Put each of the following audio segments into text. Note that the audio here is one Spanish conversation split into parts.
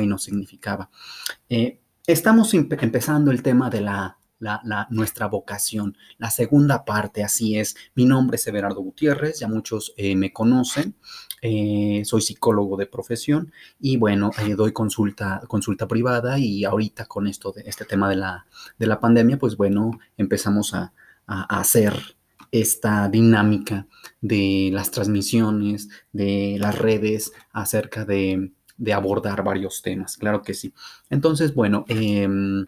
y nos significaba. Eh, estamos empezando el tema de la, nuestra vocación, la segunda parte, así es. Mi nombre es Everardo Gutiérrez, ya muchos eh, me conocen, eh, soy psicólogo de profesión y bueno, doy consulta, consulta privada y ahorita con esto de este tema de la, de la pandemia, pues bueno, empezamos a hacer esta dinámica de las transmisiones, de las redes acerca de de abordar varios temas, claro que sí. Entonces, bueno, em,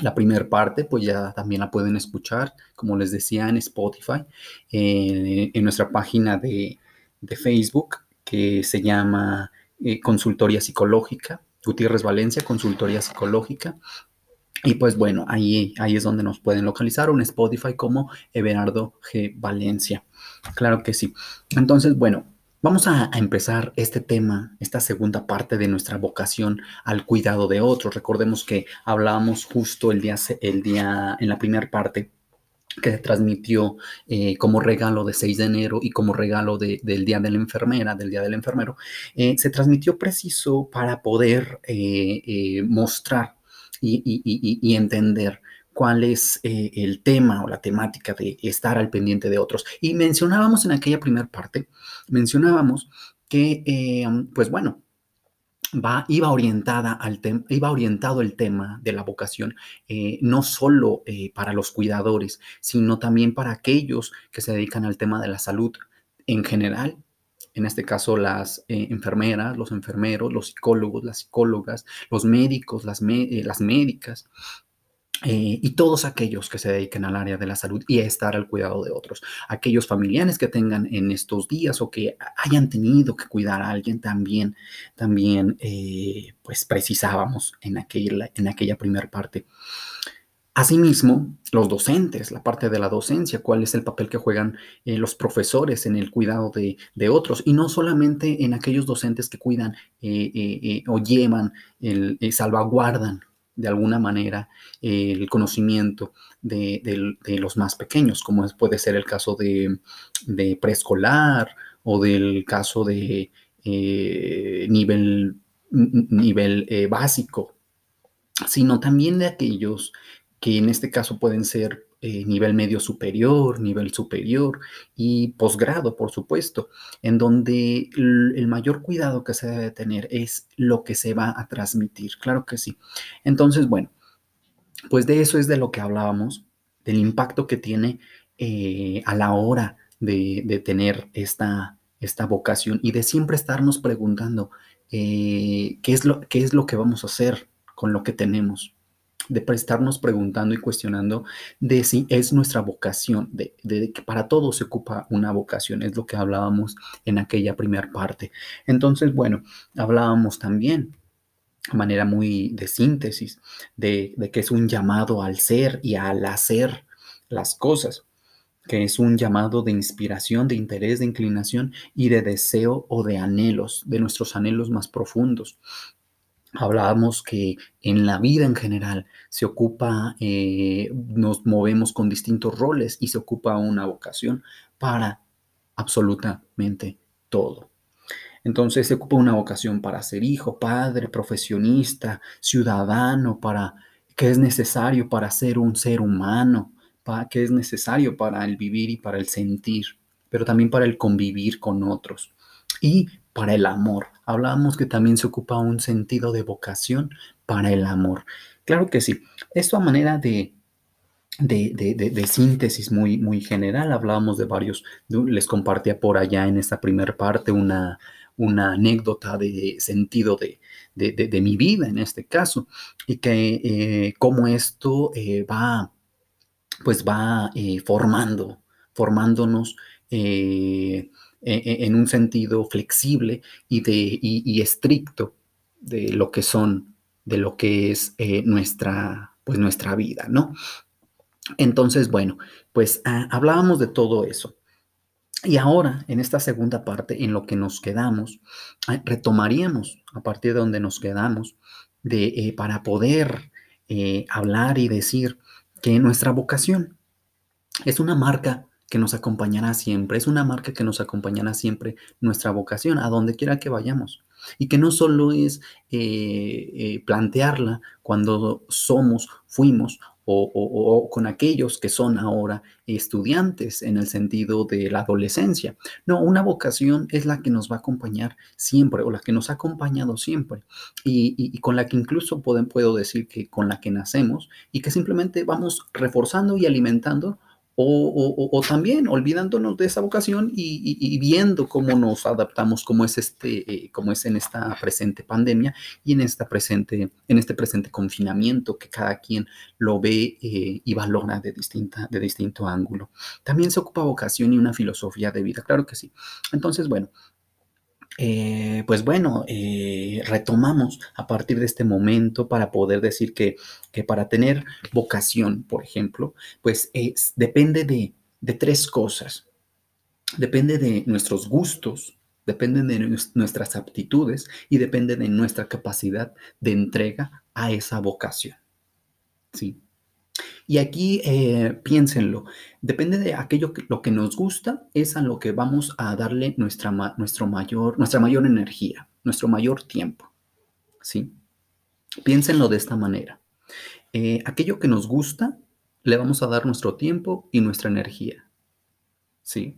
la primera parte, pues ya también la pueden escuchar, como les decía, en Spotify, eh, en nuestra página de, Facebook, que se llama eh, Consultoría Psicológica, Gutiérrez Valencia, Consultoría Psicológica. Y pues bueno, ahí, ahí es donde nos pueden localizar, un Spotify como Everardo G. Valencia. Claro que sí. Entonces, bueno, Vamos a, empezar este tema, esta segunda parte de nuestra vocación al cuidado de otros. Recordemos que hablábamos justo el día, el día en la primera parte que se transmitió eh, como regalo de 6 de enero y como regalo del Día de la Enfermera, del Día del Enfermero, eh, se transmitió preciso para poder eh, mostrar y entender cuál es eh, el tema o la temática de estar al pendiente de otros. Y mencionábamos en aquella primera parte, mencionábamos que, eh, pues bueno, va, iba orientada al tema, iba orientado el tema de la vocación, eh, no solo para los cuidadores, sino también para aquellos que se dedican al tema de la salud en general. En este caso, las enfermeras, los enfermeros, los psicólogos, las psicólogas, los médicos, las, las médicas, eh, y todos aquellos que se dediquen al área de la salud y a estar al cuidado de otros. Aquellos familiares que tengan en estos días o que hayan tenido que cuidar a alguien también, también eh, pues precisábamos en aquella, en aquella primera parte. Asimismo, los docentes, la parte de la docencia, cuál es el papel que juegan eh, los profesores en el cuidado de, de, otros, y no solamente en aquellos docentes que cuidan o llevan, el, salvaguardan de alguna manera el conocimiento de, los más pequeños, como puede ser el caso de, preescolar o del caso de eh, nivel, nivel eh, básico, sino también de aquellos que en este caso pueden ser eh, nivel medio superior, nivel superior y posgrado, por supuesto, en donde el, mayor cuidado que se debe tener es lo que se va a transmitir, claro que sí. Entonces, bueno, pues de eso es de lo que hablábamos, del impacto que tiene eh, a la hora de, tener esta, esta vocación y de siempre estarnos preguntando eh, ¿qué, es lo, qué es lo que vamos a hacer con lo que tenemos de estarnos preguntando y cuestionando de si es nuestra vocación, de, que para todos se ocupa una vocación, es lo que hablábamos en aquella primera parte. Entonces, bueno, hablábamos también de manera muy de síntesis, de, de que es un llamado al ser y al hacer las cosas que es un llamado de inspiración, de interés, de inclinación y de deseo o de anhelos, de nuestros anhelos más profundos hablábamos que en la vida en general se ocupa, eh, nos movemos con distintos roles y se ocupa una vocación para absolutamente todo. Entonces se ocupa una vocación para ser hijo, padre, profesionista, ciudadano, para que es necesario para ser un ser humano, para, que es necesario para el vivir y para el sentir, pero también para el convivir con otros y para el amor. Hablábamos que también se ocupa un sentido de vocación para el amor. Claro que sí. Esto a manera de, de, síntesis muy, muy general. Hablábamos de varios, les compartía por allá en esta primera parte una, una anécdota de sentido de, mi vida en este caso y que eh, cómo esto eh, va, pues va eh, formando, formándonos en un sentido flexible y, de, y, estricto de lo que son, de lo que es eh, nuestra, pues nuestra vida, ¿no? Entonces, bueno, pues ah, hablábamos de todo eso. Y ahora, en esta segunda parte, en lo que nos quedamos, ah, retomaríamos a partir de donde nos quedamos, de, eh, para poder eh, hablar y decir que nuestra vocación es una marca que nos acompañará siempre, es una marca que nos acompañará siempre nuestra vocación, a donde quiera que vayamos. y que no solo es eh, eh, plantearla cuando somos, fuimos o, con aquellos que son ahora estudiantes en el sentido de la adolescencia. No, una vocación es la que nos va a acompañar siempre o la que nos ha acompañado siempre y, con la que incluso puedo decir que con la que nacemos y que simplemente vamos reforzando y alimentando o, también olvidándonos de esa vocación y, viendo cómo nos adaptamos, cómo es, este, eh, es en esta presente pandemia y en, esta presente, en este presente confinamiento que cada quien lo ve eh, y valora de, distinta, de distinto ángulo. También se ocupa vocación y una filosofía de vida, claro que sí. Entonces, bueno, eh, pues bueno, eh, retomamos a partir de este momento para poder decir que, para tener vocación, por ejemplo, pues depende de, de, tres cosas. Depende de nuestros gustos, depende de nuestras aptitudes y depende de nuestra capacidad de entrega a esa vocación. ¿Sí? Y aquí eh, piénsenlo, depende de aquello que lo que nos gusta, es a lo que vamos a darle nuestra, nuestro mayor, nuestra mayor energía, nuestro mayor tiempo. ¿Sí? Piénsenlo de esta manera. Eh, aquello que nos gusta, le vamos a dar nuestro tiempo y nuestra energía. ¿Sí?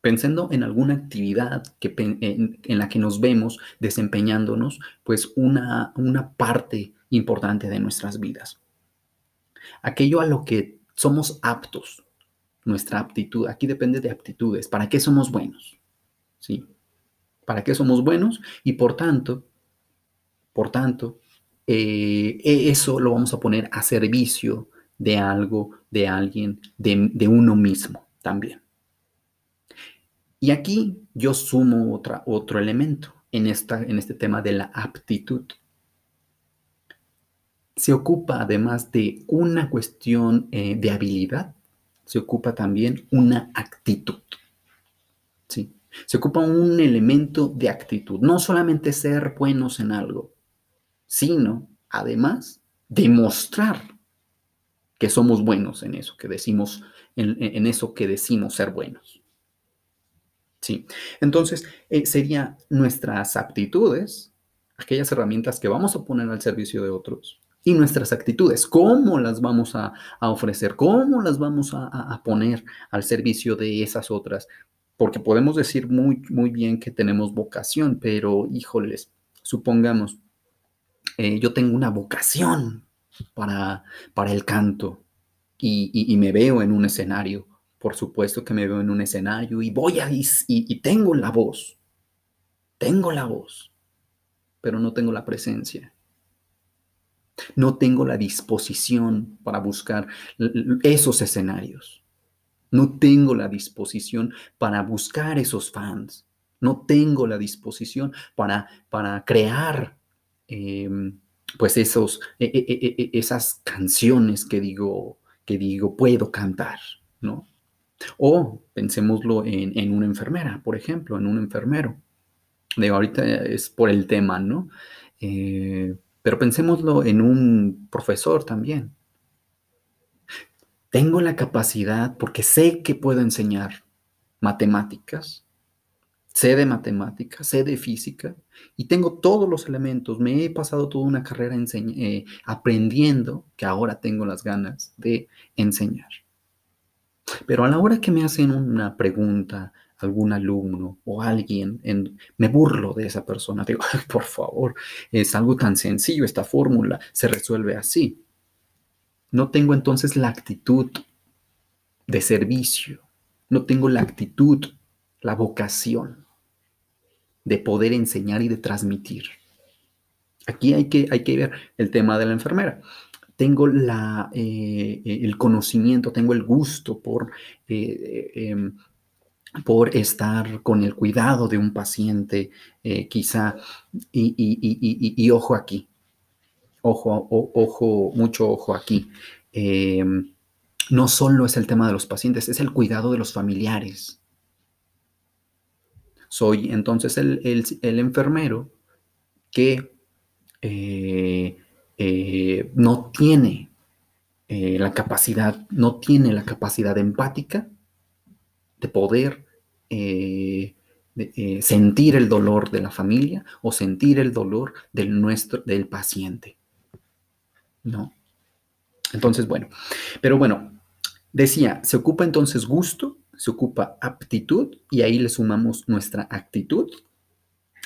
Pensando en alguna actividad que, en, la que nos vemos desempeñándonos, pues una, una parte importante de nuestras vidas aquello a lo que somos aptos, nuestra aptitud. Aquí depende de aptitudes. ¿Para qué somos buenos? ¿Sí? ¿Para qué somos buenos? Y por tanto, por tanto, eh, e, eso lo vamos a poner a servicio de algo, de alguien, de, uno mismo también. Y aquí yo sumo otra, otro elemento en, esta, en este tema de la aptitud se ocupa además de una cuestión eh, de habilidad, se ocupa también una actitud. ¿sí? Se ocupa un elemento de actitud, no solamente ser buenos en algo, sino además demostrar que somos buenos en eso que decimos, en, eso que decimos ser buenos. Sí. Entonces, eh, serían nuestras aptitudes, aquellas herramientas que vamos a poner al servicio de otros, y nuestras actitudes, cómo las vamos a, ofrecer, cómo las vamos a, poner al servicio de esas otras. Porque podemos decir muy, muy bien que tenemos vocación, pero híjoles, supongamos, eh, yo tengo una vocación para, para el canto y, me veo en un escenario. Por supuesto que me veo en un escenario y voy a, y, y tengo la voz, tengo la voz, pero no tengo la presencia no tengo la disposición para buscar esos escenarios. No tengo la disposición para buscar esos fans. No tengo la disposición para, para crear em, pues esos, e, e, e, esas canciones que digo, que digo puedo cantar, ¿no? O pensémoslo en, en una enfermera, por ejemplo, en un enfermero. De ahorita es por el tema, ¿no? Pero pensémoslo en un profesor también. Tengo la capacidad, porque sé que puedo enseñar matemáticas, sé de matemáticas, sé de física, y tengo todos los elementos. Me he pasado toda una carrera eh, aprendiendo que ahora tengo las ganas de enseñar. Pero a la hora que me hacen una pregunta algún alumno o alguien, en, me burlo de esa persona, digo, por favor, es algo tan sencillo, esta fórmula se resuelve así. No tengo entonces la actitud de servicio, no tengo la actitud, la vocación de poder enseñar y de transmitir. Aquí hay que, hay que ver el tema de la enfermera tengo la, eh, el conocimiento, tengo el gusto por eh, em, por estar con el cuidado de un paciente, eh, quizá, y, ojo aquí, ojo, ojo, mucho ojo aquí. Em, no solo es el tema de los pacientes, es el cuidado de los familiares. Soy entonces el, enfermero que eh, eh, no tiene la capacidad, no tiene la capacidad empática de poder eh, eh, sentir el dolor de la familia o sentir el dolor del nuestro, del paciente. ¿No? Entonces, bueno, pero bueno, decía, se ocupa entonces gusto, se ocupa aptitud y ahí le sumamos nuestra actitud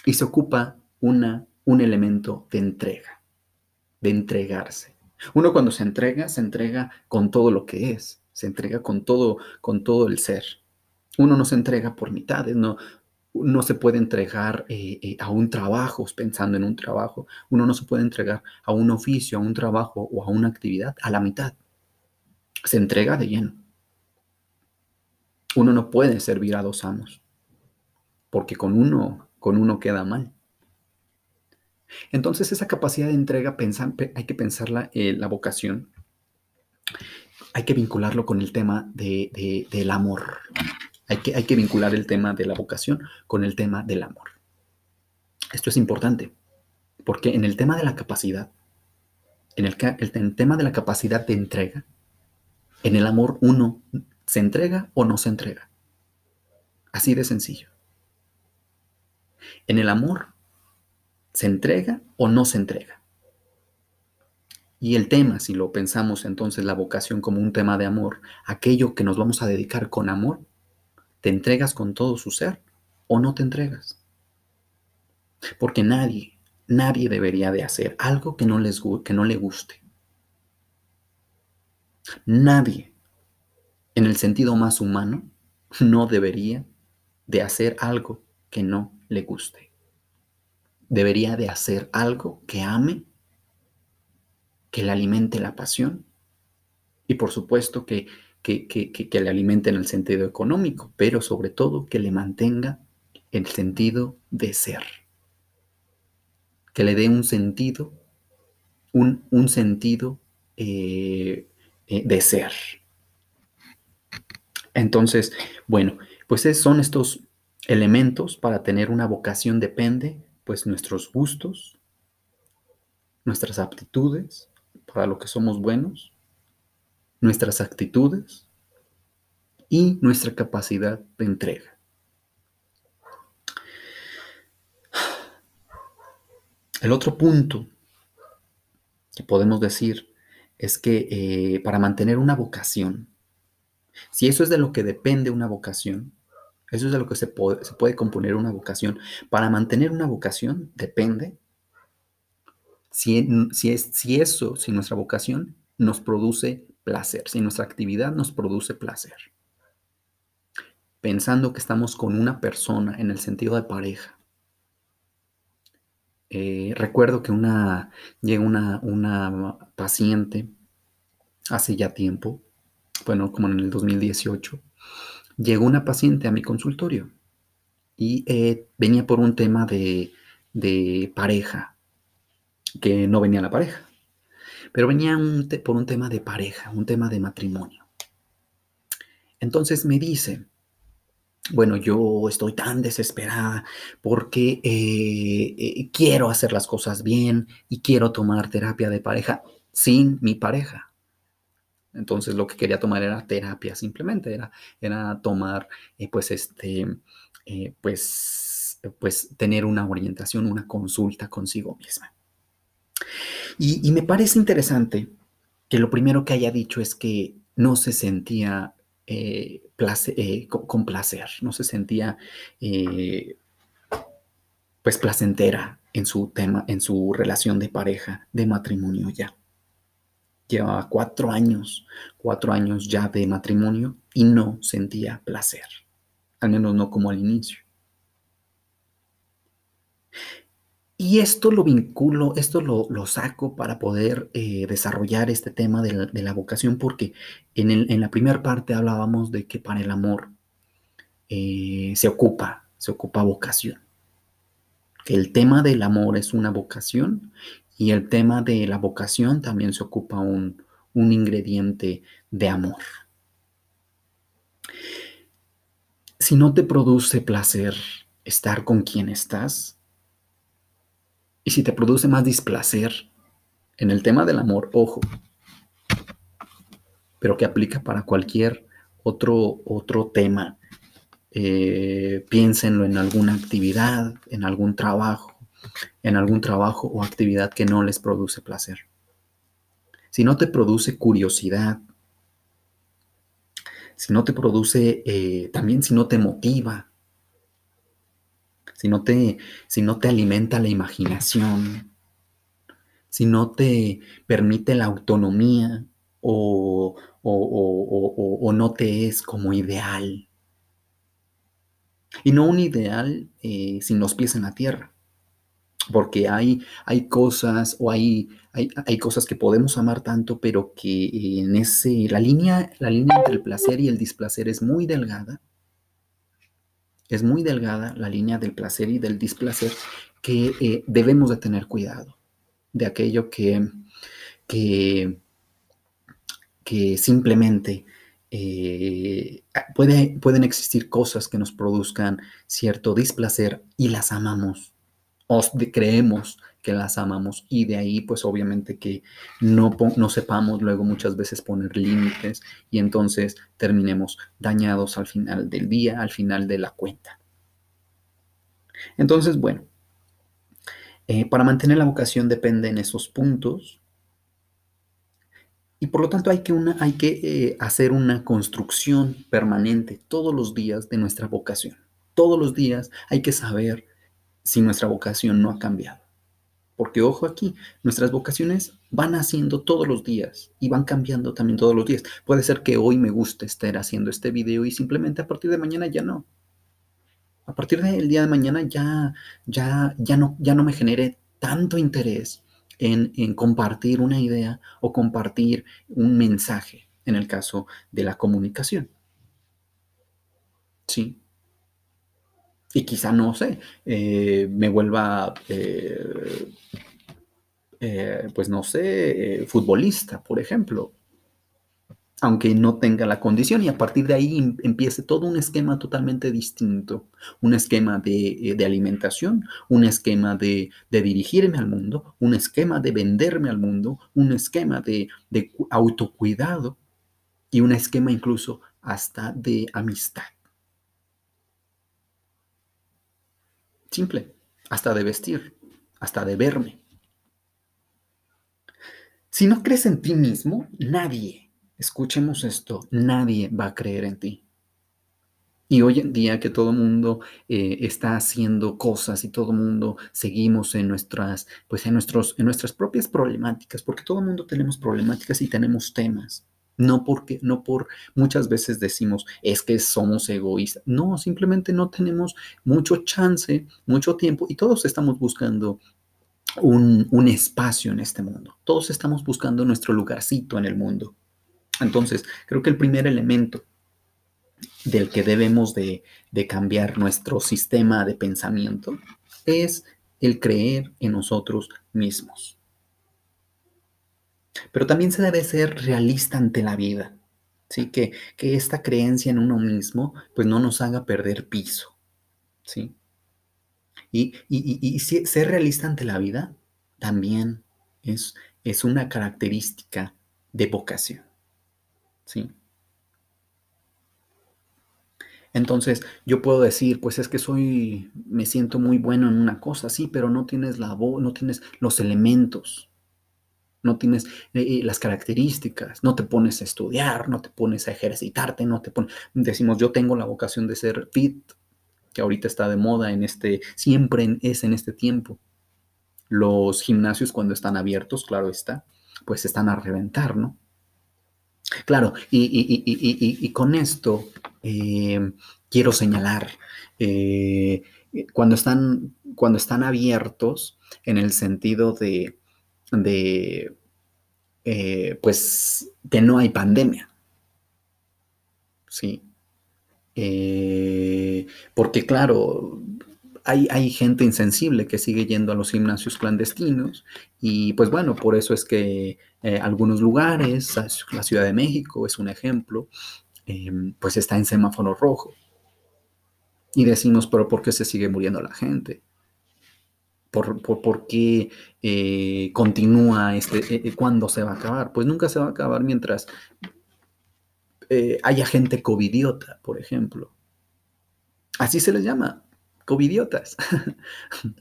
y se ocupa una, un elemento de entrega, de entregarse. Uno cuando se entrega, se entrega con todo lo que es, se entrega con todo, con todo el ser. Uno no se entrega por mitades, no, no se puede entregar eh, eh, a un trabajo pensando en un trabajo. Uno no se puede entregar a un oficio, a un trabajo o a una actividad a la mitad. Se entrega de lleno. Uno no puede servir a dos amos, porque con uno, con uno queda mal. Entonces esa capacidad de entrega hay que pensarla, eh, la vocación, hay que vincularlo con el tema de, del amor. Hay que, hay que vincular el tema de la vocación con el tema del amor. Esto es importante, porque en el tema de la capacidad, en el, el, tema de la capacidad de entrega, en el amor uno se entrega o no se entrega. Así de sencillo. En el amor se entrega o no se entrega. Y el tema, si lo pensamos entonces la vocación como un tema de amor, aquello que nos vamos a dedicar con amor, ¿Te entregas con todo su ser o no te entregas? Porque nadie, nadie debería de hacer algo que no, les, que no le guste. Nadie, en el sentido más humano, no debería de hacer algo que no le guste. Debería de hacer algo que ame, que le alimente la pasión y por supuesto que que, le alimente en el sentido económico, pero sobre todo que le mantenga el sentido de ser, que le dé un sentido, un, sentido eh, eh, de ser. Entonces, bueno, pues son estos elementos para tener una vocación depende, pues nuestros gustos, nuestras aptitudes, para lo que somos buenos, nuestras actitudes y nuestra capacidad de entrega. El otro punto que podemos decir es que eh, para mantener una vocación, si eso es de lo que depende una vocación, eso es de lo que se puede, se puede componer una vocación, para mantener una vocación depende si, si, es, si eso, si nuestra vocación nos produce placer, si nuestra actividad nos produce placer. Pensando que estamos con una persona en el sentido de pareja. Eh, recuerdo que una, llega una, una paciente hace ya tiempo, bueno, como en el 2018, llegó una paciente a mi consultorio y eh, venía por un tema de, de pareja, que no venía la pareja. Pero venía por un tema de pareja, un tema de matrimonio. Entonces me dice, bueno, yo estoy tan desesperada porque eh, eh, quiero hacer las cosas bien y quiero tomar terapia de pareja sin mi pareja. Entonces lo que quería tomar era terapia simplemente, era, era tomar, eh, pues, este, pues, pues, tener una orientación, una consulta consigo misma. Y, me parece interesante que lo primero que haya dicho es que no se sentía eh, eh, con, placer, no se sentía eh, pues placentera en su tema, en su relación de pareja, de matrimonio ya. Llevaba cuatro años, cuatro años ya de matrimonio y no sentía placer, al menos no como al inicio. Y esto lo vinculo, esto lo, saco para poder eh, desarrollar este tema de la, vocación, porque en, la primera parte hablábamos de que para el amor eh, se ocupa, se ocupa vocación. Que el tema del amor es una vocación y el tema de la vocación también se ocupa un, un ingrediente de amor. Si no te produce placer estar con quien estás, y si te produce más displacer en el tema del amor, ojo, pero que aplica para cualquier otro, otro tema eh, piénsenlo en alguna actividad, en algún trabajo, en algún trabajo o actividad que no les produce placer. Si no te produce curiosidad, si no te produce, eh, también si no te motiva, si no te, si no te alimenta la imaginación, si no te permite la autonomía o, o, no te es como ideal. Y no un ideal eh, sin los pies en la tierra, porque hay, hay cosas o hay, hay, hay, cosas que podemos amar tanto, pero que en ese, la línea, la línea entre el placer y el displacer es muy delgada. Es muy delgada la línea del placer y del displacer que eh, debemos de tener cuidado de aquello que, que, simplemente eh, puede, pueden existir cosas que nos produzcan cierto displacer y las amamos o creemos que las amamos y de ahí pues obviamente que no, no sepamos luego muchas veces poner límites y entonces terminemos dañados al final del día, al final de la cuenta. Entonces, bueno, eh, para mantener la vocación depende en esos puntos. Y por lo tanto hay que, una, hay que eh, hacer una construcción permanente todos los días de nuestra vocación. Todos los días hay que saber si nuestra vocación no ha cambiado. Porque ojo aquí, nuestras vocaciones van haciendo todos los días y van cambiando también todos los días. Puede ser que hoy me guste estar haciendo este video y simplemente a partir de mañana ya no a partir del día de mañana ya, ya, ya, no, ya no me genere tanto interés en, en, compartir una idea o compartir un mensaje en el caso de la comunicación. Sí. Y quizá, no sé, eh, me vuelva, eh, eh, pues no sé, futbolista, por ejemplo, aunque no tenga la condición y a partir de ahí em, empiece todo un esquema totalmente distinto, un esquema de, alimentación, un esquema de, dirigirme al mundo, un esquema de venderme al mundo, un esquema de, de autocuidado y un esquema incluso hasta de amistad. Simple, hasta de vestir, hasta de verme. Si no crees en ti mismo, nadie Escuchemos esto, nadie va a creer en ti. Y hoy en día que todo el mundo eh, está haciendo cosas y todo el mundo seguimos en nuestras, pues en, nuestros, en nuestras propias problemáticas, porque todo el mundo tenemos problemáticas y tenemos temas. No porque, no por muchas veces decimos es que somos egoístas. No, simplemente no tenemos mucho chance, mucho tiempo y todos estamos buscando un, un espacio en este mundo. Todos estamos buscando nuestro lugarcito en el mundo. Entonces, creo que el primer elemento del que debemos de, cambiar nuestro sistema de pensamiento es el creer en nosotros mismos. Pero también se debe ser realista ante la vida, ¿sí? Que, que esta creencia en uno mismo pues no nos haga perder piso, ¿sí? Y, y, ser realista ante la vida también es, es una característica de vocación. ¿sí? Entonces, yo puedo decir, pues es que soy, me siento muy bueno en una cosa, sí, pero no tienes la voz, no tienes los elementos, no tienes eh, eh, las características, no te pones a estudiar, no te pones a ejercitarte, no te pones, decimos, yo tengo la vocación de ser fit, que ahorita está de moda en este, siempre es en este tiempo. Los gimnasios cuando están abiertos, claro está, pues están a reventar, ¿no? Claro, y, con esto eh, quiero señalar, cuando, están, cuando están abiertos en el sentido de, de eh, pues, que no hay pandemia. Sí. porque claro, hay, gente insensible que sigue yendo a los gimnasios clandestinos y pues bueno, por eso es que eh, algunos lugares, la Ciudad de México es un ejemplo, em, pues está en semáforo rojo. Y decimos, pero ¿por qué se sigue muriendo la gente? ¿Por, qué eh, continúa este? Eh, ¿Cuándo se va a acabar? Pues nunca se va a acabar mientras haya gente covidiota, por ejemplo. Así se les llama, covidiotas.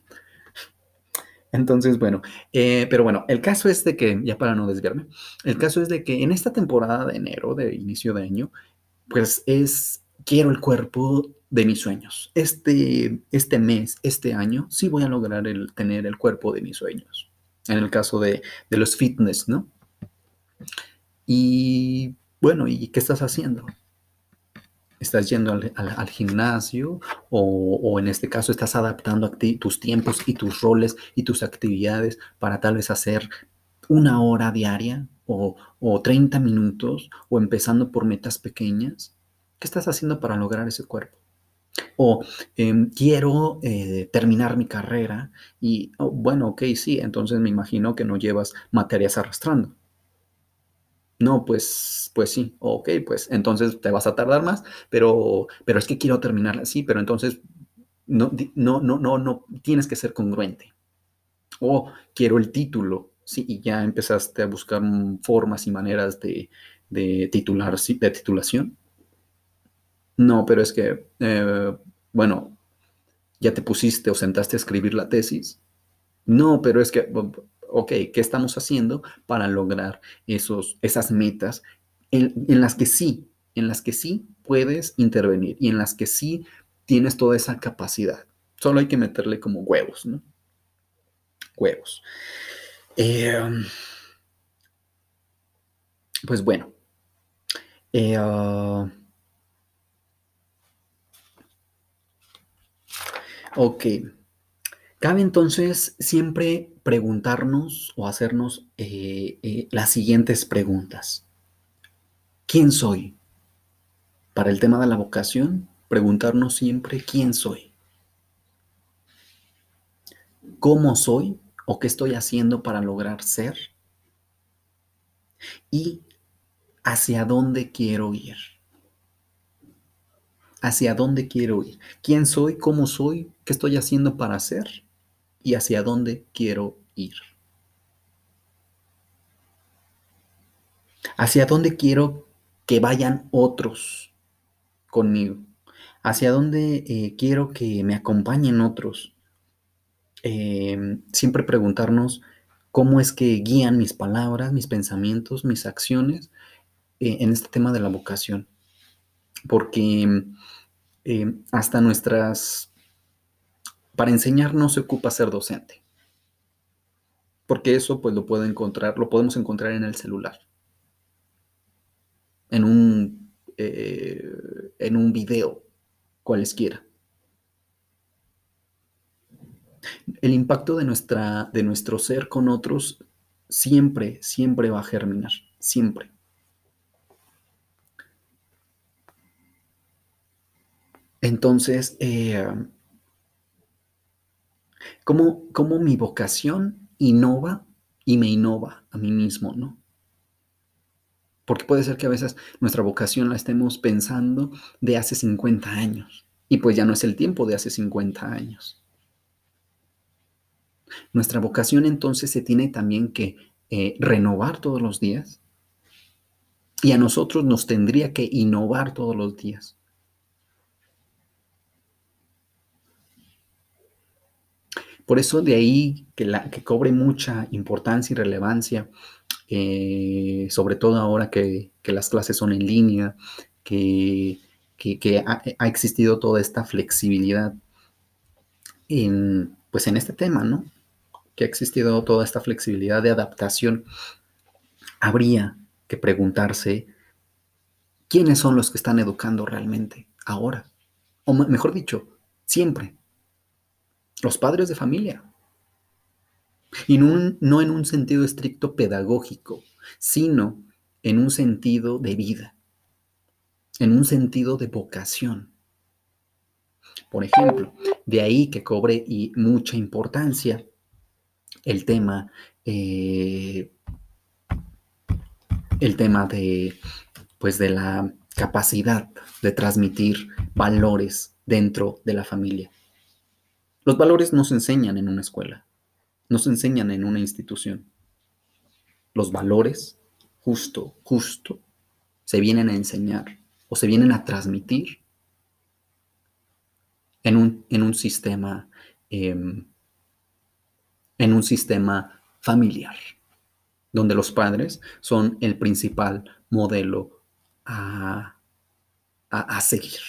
Entonces, bueno, eh, pero bueno, el caso es de que, ya para no desviarme, el caso es de que en esta temporada de enero, de inicio de año, pues es, quiero el cuerpo de mis sueños. Este, este mes, este año, sí voy a lograr el, tener el cuerpo de mis sueños. En el caso de, de los fitness, ¿no? Y bueno, ¿y qué estás haciendo? estás yendo al, gimnasio o, en este caso estás adaptando tus tiempos y tus roles y tus actividades para tal vez hacer una hora diaria o, 30 minutos o empezando por metas pequeñas. ¿Qué estás haciendo para lograr ese cuerpo? O em, quiero eh, terminar mi carrera y, oh, bueno, ok, sí, entonces me imagino que no llevas materias arrastrando. No, pues, pues sí, ok, pues entonces te vas a tardar más, pero, pero es que quiero terminarla así, pero entonces no, no, no, no, no tienes que ser congruente. O quiero el título, sí, y ya empezaste a buscar formas y maneras de, de titular, de titulación. No, pero es que, eh, bueno, ya te pusiste o sentaste a escribir la tesis. No, pero es que, ok, ¿qué estamos haciendo para lograr esos, esas metas en, las que sí, en las que sí puedes intervenir y en las que sí tienes toda esa capacidad? Solo hay que meterle como huevos, ¿no? Huevos. Em, pues bueno. Eh, ok. Cabe entonces siempre preguntarnos o hacernos eh, eh, las siguientes preguntas. ¿Quién soy? Para el tema de la vocación, preguntarnos siempre quién soy. ¿Cómo soy o qué estoy haciendo para lograr ser? Y hacia dónde quiero ir. Hacia dónde quiero ir. ¿Quién soy? ¿Cómo soy? ¿Qué estoy haciendo para ser? y hacia dónde quiero ir. Hacia dónde quiero que vayan otros conmigo. Hacia dónde eh, quiero que me acompañen otros. Em, siempre preguntarnos cómo es que guían mis palabras, mis pensamientos, mis acciones eh, en este tema de la vocación. Porque em, hasta nuestras para enseñar no se ocupa ser docente. Porque eso pues lo encontrar, lo podemos encontrar en el celular. En un, eh, en un video, cualesquiera. El impacto de, nuestra, de nuestro ser con otros siempre, siempre va a germinar, siempre. Entonces, eh, cómo, mi vocación innova y me innova a mí mismo, ¿no? Porque puede ser que a veces nuestra vocación la estemos pensando de hace 50 años y pues ya no es el tiempo de hace 50 años. Nuestra vocación entonces se tiene también que eh, renovar todos los días y a nosotros nos tendría que innovar todos los días. Por eso de ahí que, la, que cobre mucha importancia y relevancia, eh, sobre todo ahora que, las clases son en línea, que, ha, existido toda esta flexibilidad en, pues en este tema, ¿no? Que ha existido toda esta flexibilidad de adaptación. Habría que preguntarse quiénes son los que están educando realmente ahora. O mejor dicho, siempre los padres de familia. Y no, en un sentido estricto pedagógico, sino en un sentido de vida, en un sentido de vocación. Por ejemplo, de ahí que cobre mucha importancia el tema, eh, el tema de, pues de la capacidad de transmitir valores dentro de la familia. Los valores no se enseñan en una escuela, no se enseñan en una institución. Los valores, justo, justo, se vienen a enseñar o se vienen a transmitir en un, en un sistema, em, en un sistema familiar, donde los padres son el principal modelo a, a seguir.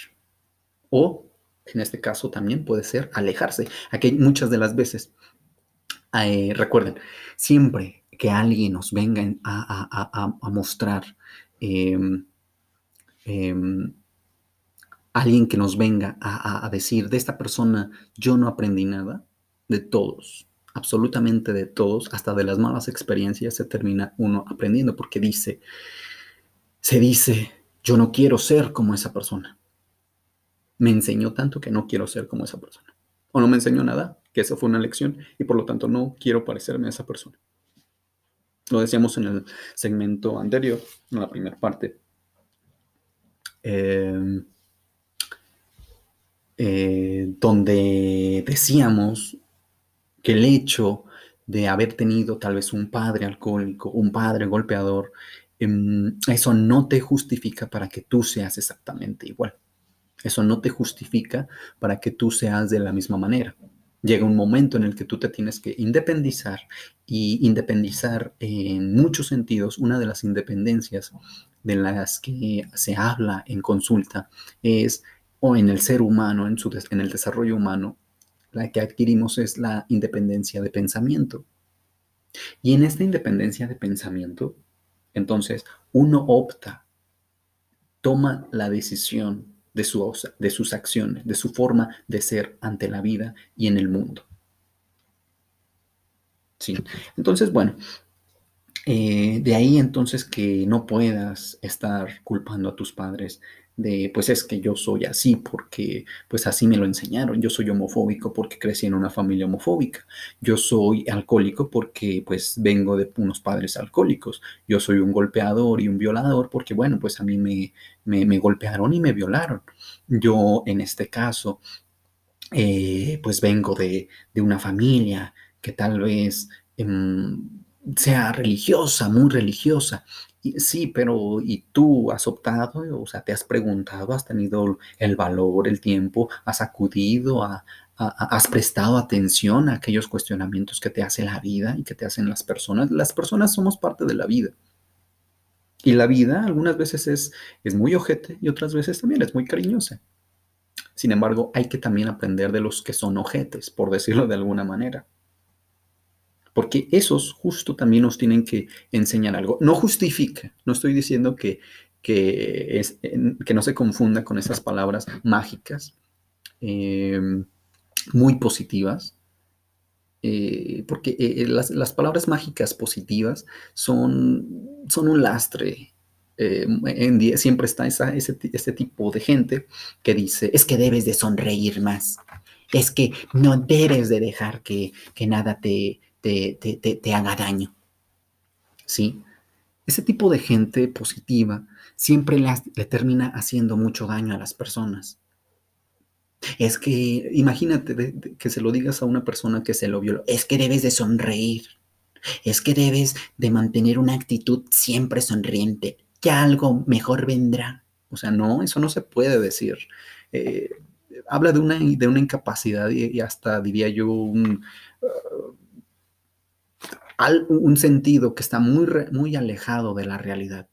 O, en este caso, también puede ser alejarse. Aquí muchas de las veces, eh, recuerden, siempre que alguien nos venga a, mostrar, em, em, alguien que nos venga a, decir, de esta persona yo no aprendí nada, de todos, absolutamente de todos, hasta de las malas experiencias se termina uno aprendiendo porque dice, se dice, yo no quiero ser como esa persona. Me enseñó tanto que no quiero ser como esa persona. O no me enseñó nada, que eso fue una lección y por lo tanto no quiero parecerme a esa persona. Lo decíamos en el segmento anterior, en la primera parte. Em, eh, donde decíamos que el hecho de haber tenido tal vez un padre alcohólico, un padre golpeador, em, eso no te justifica para que tú seas exactamente igual. Eso no te justifica para que tú seas de la misma manera llega un momento en el que tú te tienes que independizar y independizar en muchos sentidos. Una de las independencias de las que se habla en consulta es, o en el ser humano, en, su, en el desarrollo humano, la que adquirimos es la independencia de pensamiento. Y en esta independencia de pensamiento, entonces uno opta, toma la decisión de, de sus acciones, de su forma de ser ante la vida y en el mundo. Sí. Entonces, bueno, eh, de ahí entonces que no puedas estar culpando a tus padres de, pues es que yo soy así porque, pues así me lo enseñaron. Yo soy homofóbico porque crecí en una familia homofóbica. Yo soy alcohólico porque, pues, vengo de unos padres alcohólicos. Yo soy un golpeador y un violador porque, bueno, pues a mí me, me, golpearon y me violaron. Yo, en este caso, eh, pues vengo de, de, una familia que tal vez em, sea religiosa, muy religiosa, sí, pero ¿y tú has optado? O sea, te has preguntado, has tenido el valor, el tiempo, has acudido, has prestado atención a aquellos cuestionamientos que te hace la vida y que te hacen las personas. Las personas somos parte de la vida. Y la vida algunas veces es, es muy ojete y otras veces también es muy cariñosa. Sin embargo, hay que también aprender de los que son ojetes, por decirlo de alguna manera porque esos justo también nos tienen que enseñar algo. No justifica, no estoy diciendo que, que, es, que no se confunda con esas palabras mágicas, em, muy positivas, eh, porque eh, eh, las, palabras mágicas positivas son, son un lastre. siempre está esa, ese, tipo de gente que dice, es que debes de sonreír más, es que no debes de dejar que, que nada te, te, haga daño. ¿Sí? Ese tipo de gente positiva siempre le, termina haciendo mucho daño a las personas. Es que, imagínate que se lo digas a una persona que se lo violó, es que debes de sonreír, es que debes de mantener una actitud siempre sonriente, que algo mejor vendrá. O sea, no, eso no se puede decir. Eh, habla de una, de una incapacidad y, hasta diría yo un, un sentido que está muy, muy alejado de la realidad,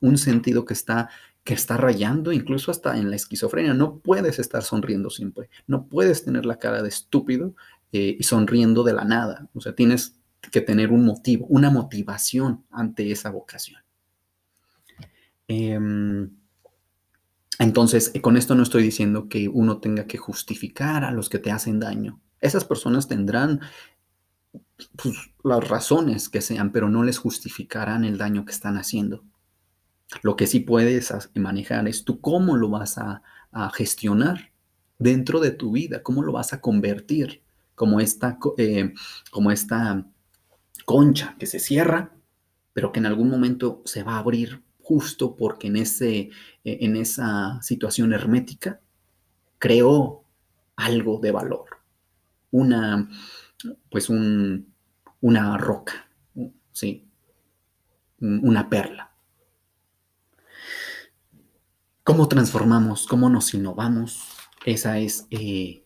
un sentido que está, que está rayando incluso hasta en la esquizofrenia. No puedes estar sonriendo siempre, no puedes tener la cara de estúpido eh, y sonriendo de la nada. O sea, tienes que tener un motivo, una motivación ante esa vocación. Em, entonces, con esto no estoy diciendo que uno tenga que justificar a los que te hacen daño. Esas personas tendrán pues, las razones que sean, pero no les justificarán el daño que están haciendo. Lo que sí puedes manejar es tú cómo lo vas a, gestionar dentro de tu vida, cómo lo vas a convertir como esta, eh, como esta concha que se cierra, pero que en algún momento se va a abrir justo porque en, ese, eh, en esa situación hermética creó algo de valor, una, pues un, una roca, ¿sí? Una perla. ¿Cómo transformamos? ¿Cómo nos innovamos? Esa es, eh,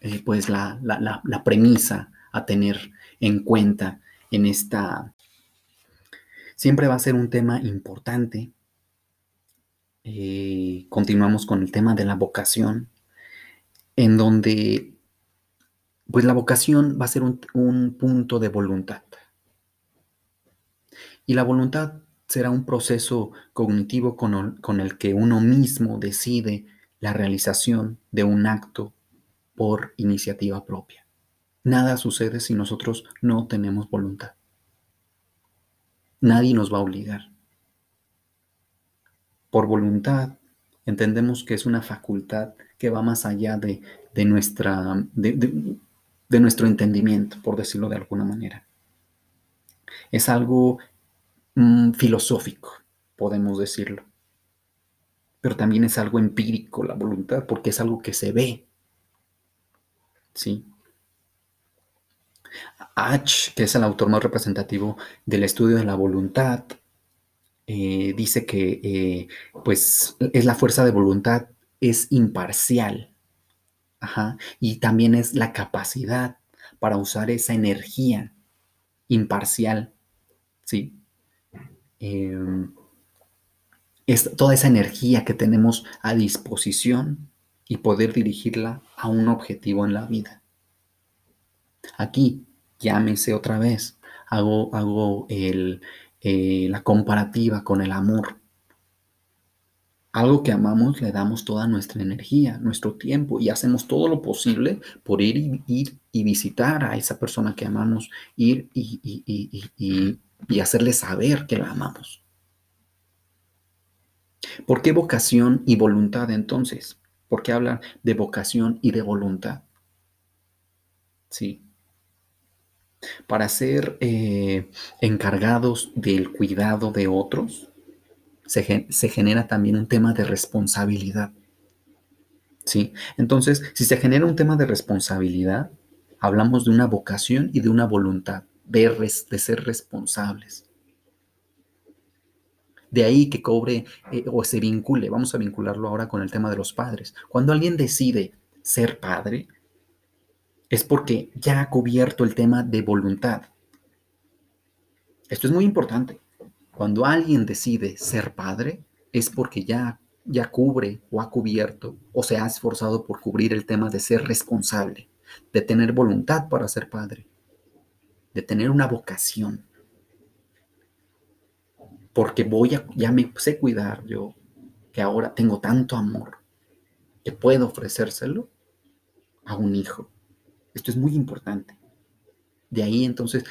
eh, pues la, la, premisa a tener en cuenta en esta... Siempre va a ser un tema importante. Eh, continuamos con el tema de la vocación, en donde pues la vocación va a ser un, un punto de voluntad. Y la voluntad será un proceso cognitivo con, el que uno mismo decide la realización de un acto por iniciativa propia. Nada sucede si nosotros no tenemos voluntad. Nadie nos va a obligar. Por voluntad entendemos que es una facultad que va más allá de, nuestra, de, nuestro entendimiento, por decirlo de alguna manera. Es algo Mm, filosófico, podemos decirlo. Pero también es algo empírico la voluntad, porque es algo que se ve. ¿Sí? H, que es el autor más representativo del estudio de la voluntad, eh, dice que eh, pues es la fuerza de voluntad, es imparcial. Y también es la capacidad para usar esa energía imparcial, ¿sí? Em, es toda esa energía que tenemos a disposición y poder dirigirla a un objetivo en la vida. Aquí, llámese otra vez, hago, hago el, eh, la comparativa con el amor. Algo que amamos le damos toda nuestra energía, nuestro tiempo y hacemos todo lo posible por ir y, ir y visitar a esa persona que amamos, ir y, y y hacerle saber que la amamos. ¿Por qué vocación y voluntad entonces? ¿Por qué hablar de vocación y de voluntad? Sí. Para ser eh, encargados del cuidado de otros, se, se genera también un tema de responsabilidad. ¿Sí? Entonces, si se genera un tema de responsabilidad, hablamos de una vocación y de una voluntad de, de ser responsables. De ahí que cobre eh, o se vincule, vamos a vincularlo ahora con el tema de los padres. Cuando alguien decide ser padre, es porque ya ha cubierto el tema de voluntad. Esto es muy importante. Cuando alguien decide ser padre, es porque ya, ya cubre o ha cubierto o se ha esforzado por cubrir el tema de ser responsable, de tener voluntad para ser padre de tener una vocación. Porque voy a, ya me sé cuidar yo, que ahora tengo tanto amor, que puedo ofrecérselo a un hijo. Esto es muy importante. De ahí entonces,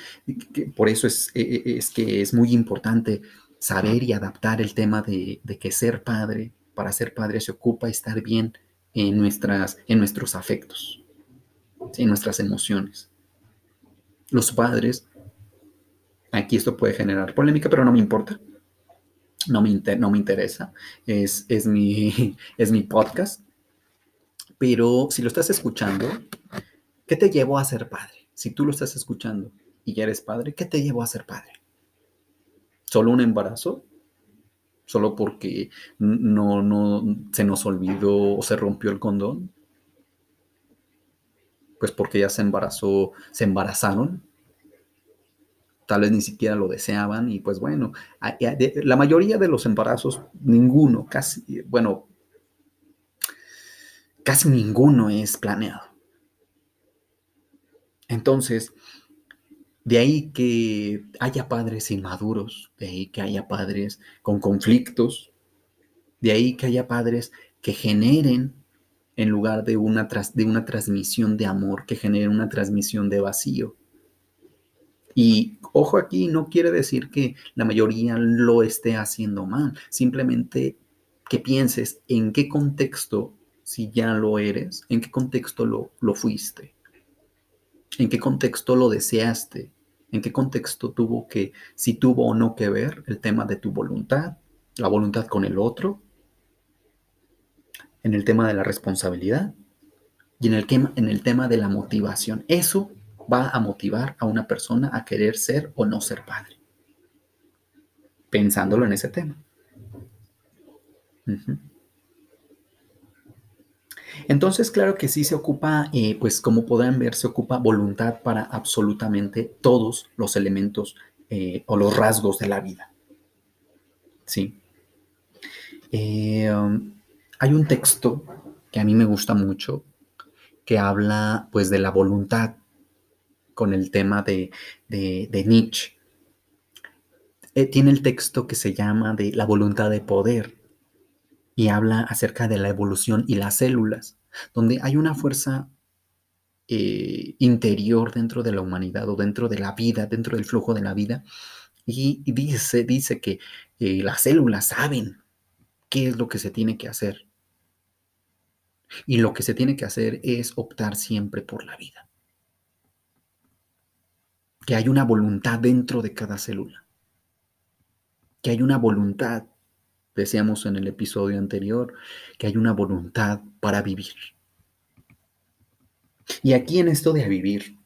por eso es, e, e, es, que es muy importante saber y adaptar el tema de, que ser padre, para ser padre se ocupa estar bien en, nuestras, en nuestros afectos, en nuestras emociones los padres, aquí esto puede generar polémica, pero no me importa. No me, no me interesa. Es, es, mi, es mi podcast. Pero si lo estás escuchando, ¿qué te llevó a ser padre? Si tú lo estás escuchando y ya eres padre, ¿qué te llevó a ser padre? ¿Solo un embarazo? ¿Solo porque no, no se nos olvidó o se rompió el condón? pues porque ya se embarazó, se embarazaron, tal vez ni siquiera lo deseaban y pues bueno, la mayoría de los embarazos, ninguno, casi, bueno, casi ninguno es planeado. Entonces, de ahí que haya padres inmaduros, de ahí que haya padres con conflictos, de ahí que haya padres que generen en lugar de una, de una transmisión de amor que genere una transmisión de vacío. Y ojo aquí, no quiere decir que la mayoría lo esté haciendo mal, simplemente que pienses en qué contexto, si ya lo eres, en qué contexto lo, lo fuiste, en qué contexto lo deseaste, en qué contexto tuvo que, si tuvo o no que ver el tema de tu voluntad, la voluntad con el otro, en el tema de la responsabilidad y en el, en el tema de la motivación. Eso va a motivar a una persona a querer ser o no ser padre. Pensándolo en ese tema. Entonces, claro que sí se ocupa, eh, pues como podrán ver, se ocupa voluntad para absolutamente todos los elementos eh, o los rasgos de la vida. Sí. Eh, um, hay un texto que a mí me gusta mucho que habla pues de la voluntad con el tema de, de Nietzsche. tiene el texto que se llama de la voluntad de poder y habla acerca de la evolución y las células, donde hay una fuerza eh, interior dentro de la humanidad o dentro de la vida, dentro del flujo de la vida, y, dice, dice que eh, las células saben qué es lo que se tiene que hacer. Y lo que se tiene que hacer es optar siempre por la vida. Que hay una voluntad dentro de cada célula. Que hay una voluntad Decíamos en el episodio anterior que hay una voluntad para vivir. Y aquí en esto de vivir,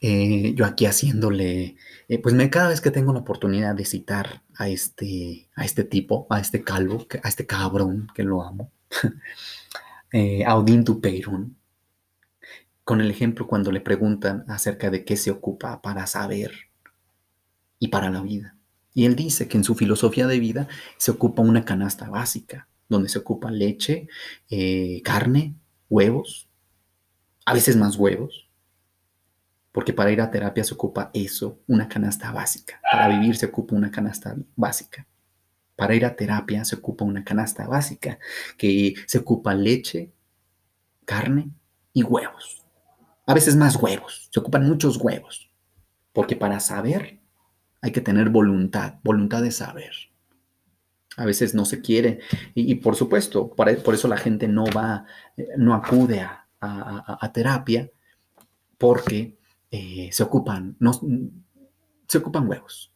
eh, yo aquí haciéndole, eh, pues me, cada vez que tengo la oportunidad de citar a este, a este tipo, a este calvo, a este cabrón que lo amo, eh, a con el ejemplo cuando le preguntan acerca de qué se ocupa para saber y para la vida. Y él dice que en su filosofía de vida se ocupa una canasta básica, donde se ocupa leche, eh, carne, huevos, a veces más huevos, porque para ir a terapia se ocupa eso, una canasta básica. Para vivir se ocupa una canasta básica. Para ir a terapia se ocupa una canasta básica, que se ocupa leche, carne y huevos. A veces más huevos, se ocupan muchos huevos, porque para saber hay que tener voluntad, voluntad de saber. A veces no se quiere y, por supuesto, por, eso la gente no va, eh, no acude a, terapia porque eh, se ocupan, no, se ocupan huevos.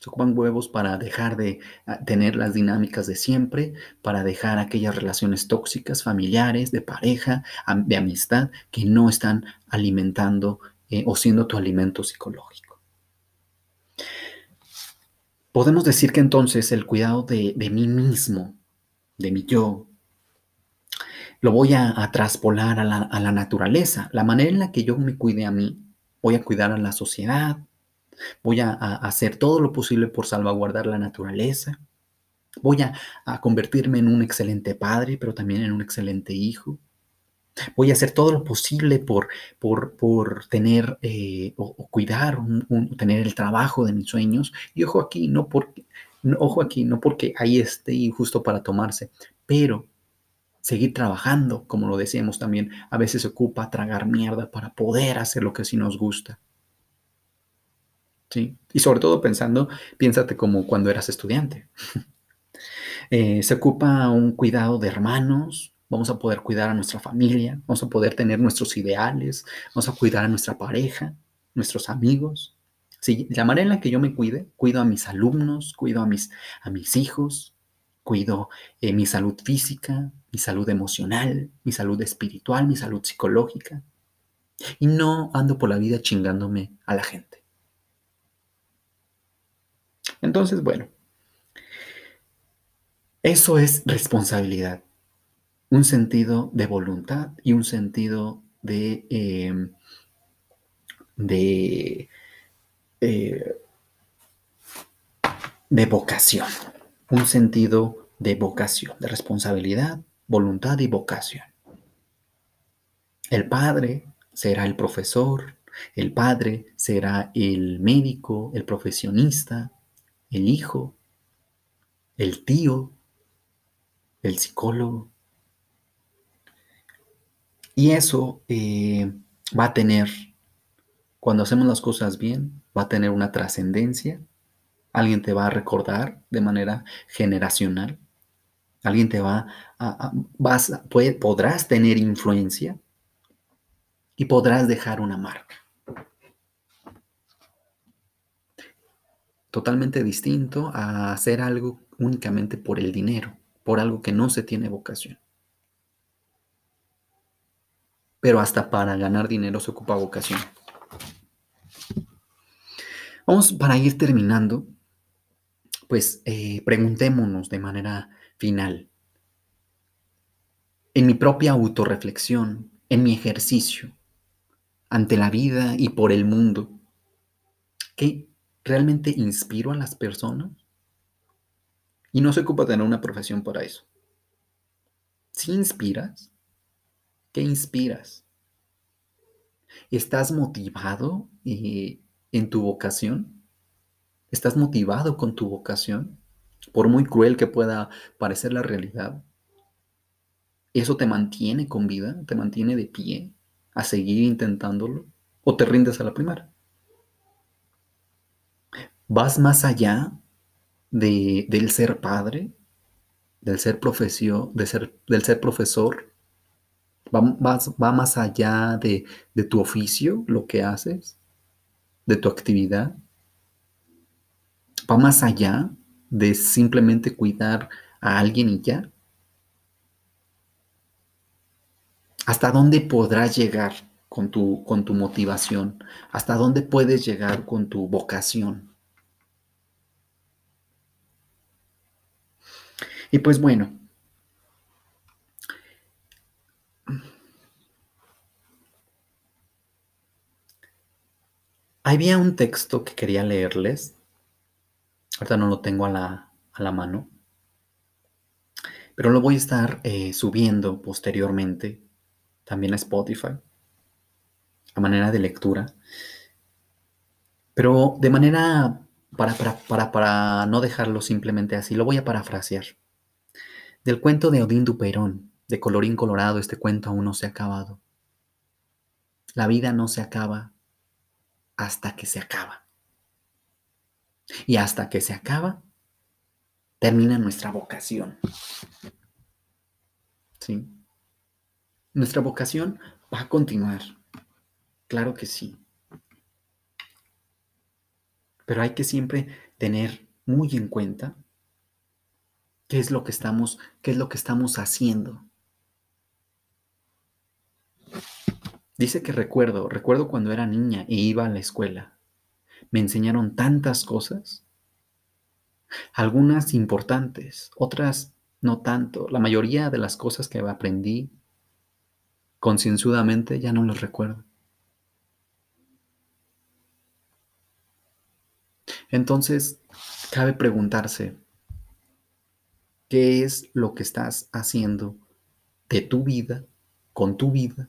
Se ocupan huevos para dejar de ah, tener las dinámicas de siempre, para dejar aquellas relaciones tóxicas, familiares, de pareja, de amistad, que no están alimentando eh, o siendo tu alimento psicológico. Podemos decir que entonces el cuidado de, mí mismo, de mi yo, lo voy a, traspolar a la, naturaleza. La manera en la que yo me cuide a mí, voy a cuidar a la sociedad, voy a, hacer todo lo posible por salvaguardar la naturaleza, voy a, convertirme en un excelente padre, pero también en un excelente hijo, Voy a hacer todo lo posible por, por, tener eh, o, cuidar, tener el trabajo de mis sueños. Y ojo aquí, no porque, ojo aquí, no porque ahí esté injusto para tomarse, pero seguir trabajando, como lo decíamos también, a veces se ocupa tragar mierda para poder hacer lo que sí nos gusta. ¿Sí? Y sobre todo pensando, piénsate como cuando eras estudiante. Eh, se ocupa un cuidado de hermanos, vamos a poder cuidar a nuestra familia, vamos a poder tener nuestros ideales, vamos a cuidar a nuestra pareja, nuestros amigos. Sí, la manera en la que yo me cuide, cuido a mis alumnos, cuido a mis, a mis hijos, cuido eh, mi salud física, mi salud emocional, mi salud espiritual, mi salud psicológica. Y no ando por la vida chingándome a la gente. Entonces, bueno, eso es responsabilidad un sentido de voluntad y un sentido de, em, eh, de vocación, un sentido de vocación, de responsabilidad, voluntad y vocación. El padre será el profesor, el padre será el médico, el profesionista, el hijo, el tío, el psicólogo, y eso eh, va a tener, cuando hacemos las cosas bien, va a tener una trascendencia. Alguien te va a recordar de manera generacional. Alguien te va a, vas, podrás tener influencia y podrás dejar una marca. Totalmente distinto a hacer algo únicamente por el dinero, por algo que no se tiene vocación pero hasta para ganar dinero se ocupa vocación. Vamos para ir terminando, pues eh, preguntémonos de manera final, en mi propia autorreflexión, en mi ejercicio, ante la vida y por el mundo, ¿qué realmente inspiro a las personas? Y no se ocupa tener una profesión para eso. Si inspiras, ¿qué inspiras? ¿Estás motivado eh, en tu vocación? ¿Estás motivado con tu vocación? Por muy cruel que pueda parecer la realidad, ¿eso te mantiene con vida? ¿Te mantiene de pie a seguir intentándolo? ¿O te rindes a la primera? ¿Vas más allá de, del ser padre? ¿Del ser, profesio, del ser profesor? ¿Va, va más allá de, de tu oficio, lo que haces? ¿De tu actividad? ¿Va más allá de simplemente cuidar a alguien y ya? ¿Hasta dónde podrás llegar con tu, con tu motivación? ¿Hasta dónde puedes llegar con tu vocación? Y pues bueno, había un texto que quería leerles. Ahorita no lo tengo a la, a la mano. Pero lo voy a estar eh, subiendo posteriormente también a Spotify, a manera de lectura. Pero de manera, para, para, para, para no dejarlo simplemente así, lo voy a parafrasear. Del cuento de Odín Duperón, de colorín colorado, este cuento aún no se ha acabado. La vida no se acaba hasta que se acaba. Y hasta que se acaba, termina nuestra vocación. ¿Sí? Nuestra vocación va a continuar. Claro que sí. Pero hay que siempre tener muy en cuenta ¿Qué es lo que estamos, qué es lo que estamos haciendo? Dice que recuerdo, recuerdo cuando era niña e iba a la escuela. Me enseñaron tantas cosas, algunas importantes, otras no tanto. La mayoría de las cosas que aprendí concienzudamente ya no las recuerdo. Entonces, cabe preguntarse, ¿Qué es lo que estás haciendo de tu vida, con tu vida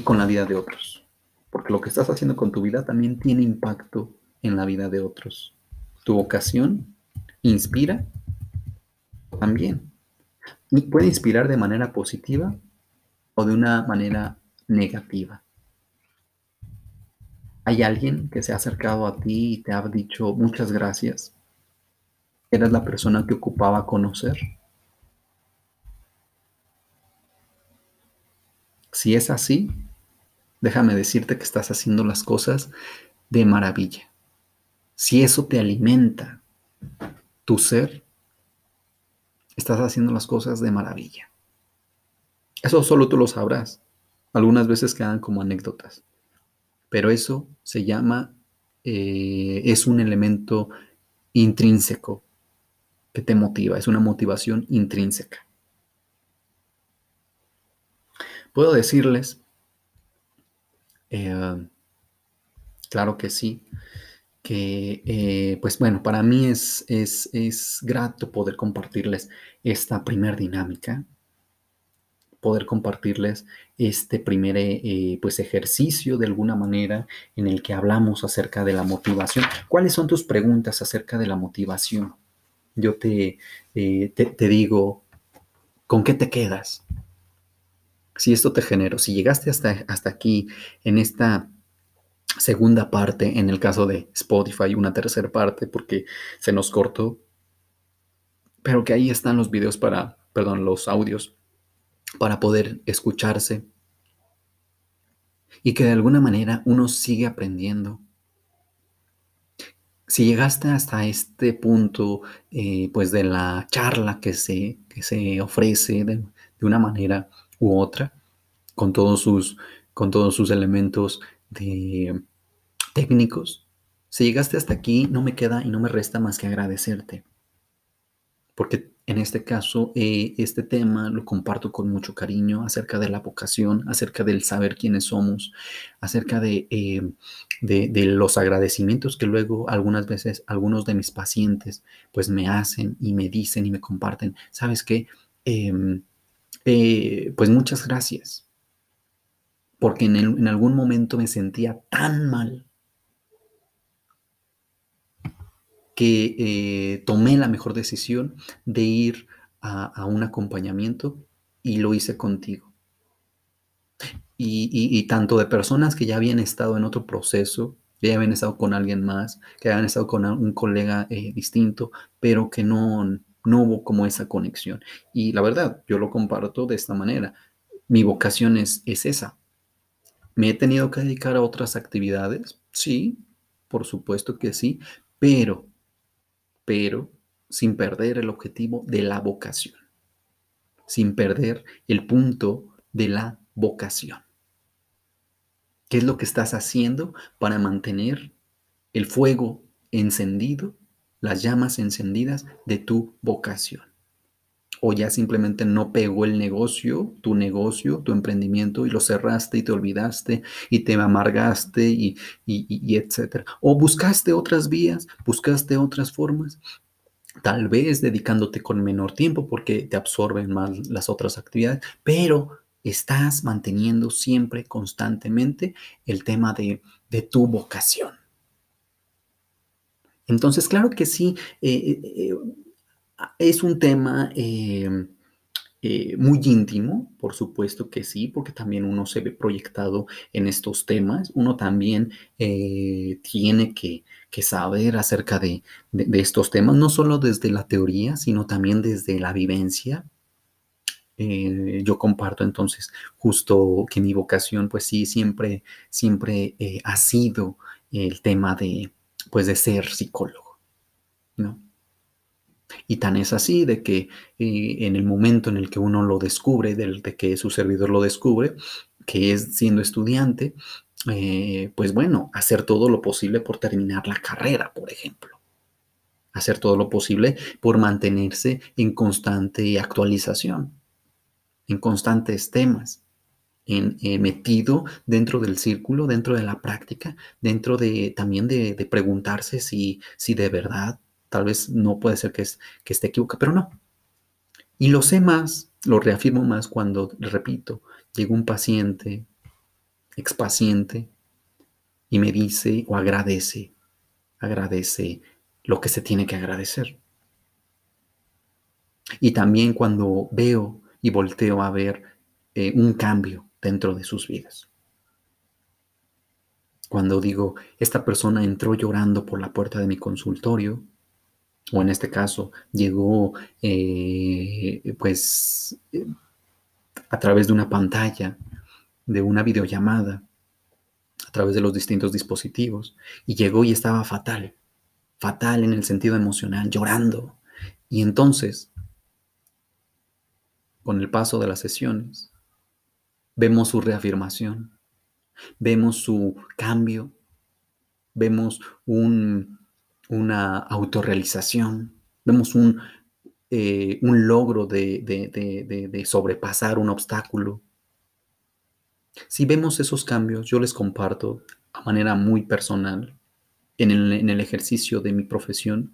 y con la vida de otros? Porque lo que estás haciendo con tu vida también tiene impacto en la vida de otros. Tu vocación inspira también. Y puede inspirar de manera positiva o de una manera negativa. ¿Hay alguien que se ha acercado a ti y te ha dicho muchas gracias ¿Eras la persona que ocupaba conocer? Si es así, déjame decirte que estás haciendo las cosas de maravilla. Si eso te alimenta tu ser, estás haciendo las cosas de maravilla. Eso solo tú lo sabrás. Algunas veces quedan como anécdotas. Pero eso se llama, eh, es un elemento intrínseco que te motiva, es una motivación intrínseca. Puedo decirles, eh, claro que sí, que eh, pues bueno, para mí es, es, es grato poder compartirles esta primera dinámica, poder compartirles este primer eh, pues ejercicio de alguna manera en el que hablamos acerca de la motivación. ¿Cuáles son tus preguntas acerca de la motivación? yo te, te, digo, ¿con qué te quedas? Si esto te generó, si llegaste hasta, hasta aquí en esta segunda parte, en el caso de Spotify, una tercera parte, porque se nos cortó, pero que ahí están los videos para, perdón, los audios para poder escucharse. Y que de alguna manera uno sigue aprendiendo. Si llegaste hasta este punto, eh, pues de la charla que se, se ofrece de, una manera u otra, con todos sus, con todos sus elementos técnicos, si llegaste hasta aquí, no me queda y no me resta más que agradecerte porque en este caso eh, este tema lo comparto con mucho cariño acerca de la vocación, acerca del saber quiénes somos, acerca de, eh, de, los agradecimientos que luego algunas veces algunos de mis pacientes pues me hacen y me dicen y me comparten, ¿sabes qué? Em, eh, pues muchas gracias, porque en, en algún momento me sentía tan mal que eh, tomé la mejor decisión de ir a, un acompañamiento y lo hice contigo. Y, tanto de personas que ya habían estado en otro proceso, que ya habían estado con alguien más, que habían estado con un colega eh, distinto, pero que no, no hubo como esa conexión. Y la verdad, yo lo comparto de esta manera. Mi vocación es, es esa. ¿Me he tenido que dedicar a otras actividades? Sí, por supuesto que sí, pero pero sin perder el objetivo de la vocación, sin perder el punto de la vocación. ¿Qué es lo que estás haciendo para mantener el fuego encendido, las llamas encendidas de tu vocación? o ya simplemente no pegó el negocio, tu negocio, tu emprendimiento y lo cerraste y te olvidaste y te amargaste y, y, etcétera. O buscaste otras vías, buscaste otras formas, tal vez dedicándote con menor tiempo porque te absorben más las otras actividades, pero estás manteniendo siempre constantemente el tema de, tu vocación. Entonces, claro que sí, eh, eh, eh, es un tema muy íntimo, por supuesto que sí, porque también uno se ve proyectado en estos temas. Uno también tiene que, saber acerca de, estos temas, no solo desde la teoría, sino también desde la vivencia. Yo comparto entonces justo que mi vocación, pues sí, siempre, siempre ha sido el tema de, pues, de ser psicólogo, ¿no? Y tan es así de que eh, en el momento en el que uno lo descubre, del, de que su servidor lo descubre, que es siendo estudiante, eh, pues bueno, hacer todo lo posible por terminar la carrera, por ejemplo. Hacer todo lo posible por mantenerse en constante actualización, en constantes temas, eh, metido dentro del círculo, dentro de la práctica, dentro de también de, preguntarse si, si de verdad Tal vez no puede ser que, que esté equivocado, pero no. Y lo sé más, lo reafirmo más cuando, repito, llega un paciente, expaciente, y me dice o agradece, agradece lo que se tiene que agradecer. Y también cuando veo y volteo a ver eh, un cambio dentro de sus vidas. Cuando digo, esta persona entró llorando por la puerta de mi consultorio o en este caso llegó eh, pues a través de una pantalla, de una videollamada, a través de los distintos dispositivos, y llegó y estaba fatal, fatal en el sentido emocional, llorando. Y entonces, con el paso de las sesiones, vemos su reafirmación, vemos su cambio, vemos un una autorrealización, vemos un, eh, un logro de, sobrepasar un obstáculo. Si vemos esos cambios, yo les comparto a manera muy personal en el, en el ejercicio de mi profesión,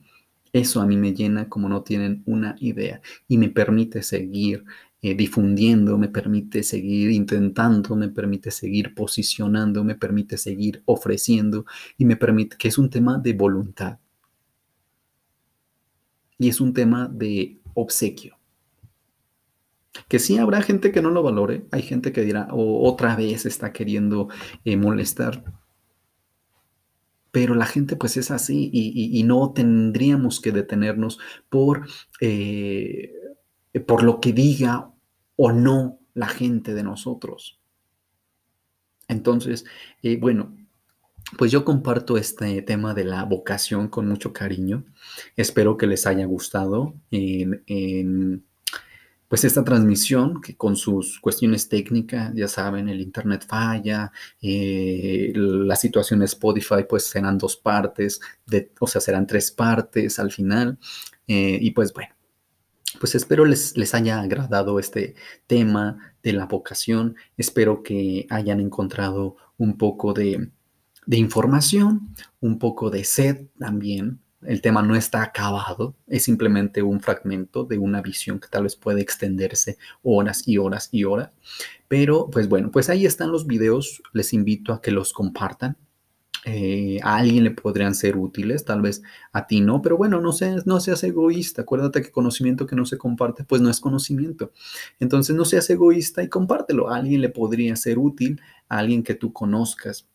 eso a mí me llena como no tienen una idea y me permite seguir eh, difundiendo, me permite seguir intentando, me permite seguir posicionando, me permite seguir ofreciendo y me permite que es un tema de voluntad. Y es un tema de obsequio. Que sí habrá gente que no lo valore, hay gente que dirá, o otra vez está queriendo eh, molestar. Pero la gente pues es así y, no tendríamos que detenernos por, eh, por lo que diga o no la gente de nosotros. Entonces, eh, bueno, pues yo comparto este tema de la vocación con mucho cariño. Espero que les haya gustado en, pues esta transmisión que con sus cuestiones técnicas, ya saben, el internet falla, eh, la situación Spotify pues serán dos partes, o sea, serán tres partes al final. Eh, y pues bueno, pues espero les, les haya agradado este tema de la vocación. Espero que hayan encontrado un poco de, de información, un poco de sed también. El tema no está acabado, es simplemente un fragmento de una visión que tal vez puede extenderse horas y horas y horas. Pero pues bueno, pues ahí están los videos. Les invito a que los compartan eh, a alguien le podrían ser útiles, tal vez a ti no, pero bueno, no seas, no seas egoísta. Acuérdate que conocimiento que no se comparte, pues no es conocimiento. Entonces no seas egoísta y compártelo. A alguien le podría ser útil, a alguien que tú conozcas,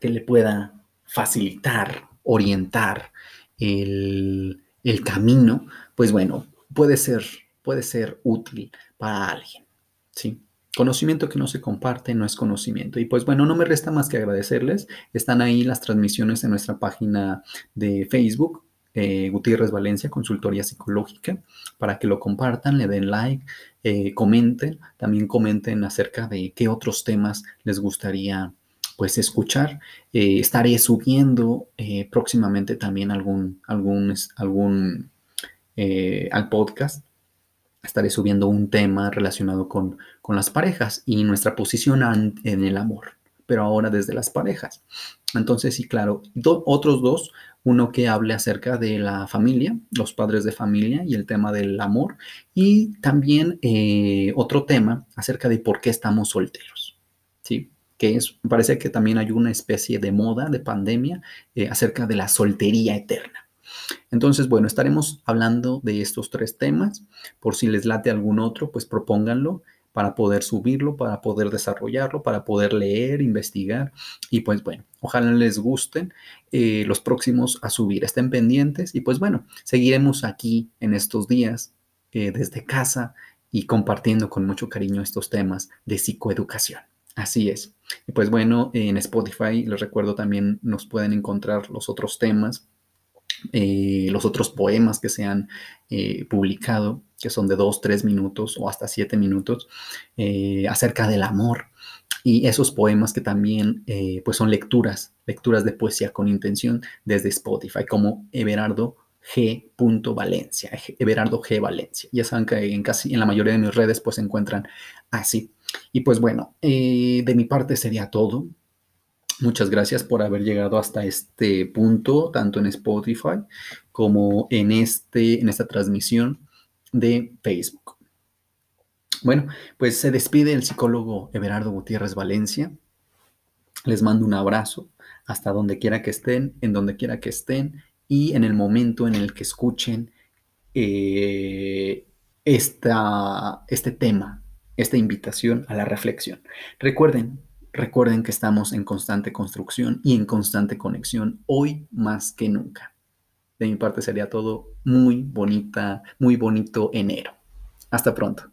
que le pueda facilitar, orientar el, el camino, pues bueno, puede ser, puede ser útil para alguien. ¿sí? Conocimiento que no se comparte no es conocimiento. Y pues bueno, no me resta más que agradecerles. Están ahí las transmisiones en nuestra página de Facebook, eh, Gutiérrez Valencia, Consultoría Psicológica, para que lo compartan, le den like, eh, comenten, también comenten acerca de qué otros temas les gustaría pues escuchar. Eh, estaré subiendo próximamente también algún, algún, algún al podcast estaré subiendo un tema relacionado con, con las parejas y nuestra posición en el amor, pero ahora desde las parejas. Entonces, sí, claro, otros dos, uno que hable acerca de la familia, los padres de familia y el tema del amor, y también eh, otro tema acerca de por qué estamos solteros, ¿sí? que es, parece que también hay una especie de moda, de pandemia, eh, acerca de la soltería eterna. Entonces, bueno, estaremos hablando de estos tres temas. Por si les late algún otro, pues propónganlo para poder subirlo, para poder desarrollarlo, para poder leer, investigar. Y pues bueno, ojalá les gusten eh, los próximos a subir. Estén pendientes y pues bueno, seguiremos aquí en estos días eh, desde casa y compartiendo con mucho cariño estos temas de psicoeducación. Así es. Y pues bueno, en Spotify les recuerdo también nos pueden encontrar los otros temas eh, los otros poemas que se han eh, publicado, que son de dos, tres minutos o hasta siete minutos, eh, acerca del amor. Y esos poemas que también pues son lecturas, lecturas de poesía con intención desde Spotify, como Everardo G. Valencia, Everardo G. Valencia. Ya saben que en casi en la mayoría de mis redes pues se encuentran así. Y pues bueno, de mi parte sería todo. Muchas gracias por haber llegado hasta este punto, tanto en Spotify como en, este, en esta transmisión de Facebook. Bueno, pues se despide el psicólogo Everardo Gutiérrez Valencia. Les mando un abrazo hasta donde quiera que estén, en donde quiera que estén y en el momento en el que escuchen eh, esta, este tema, esta invitación a la reflexión. Recuerden, Recuerden que estamos en constante construcción y en constante conexión, hoy más que nunca. De mi parte sería todo muy bonita, muy bonito enero. Hasta pronto.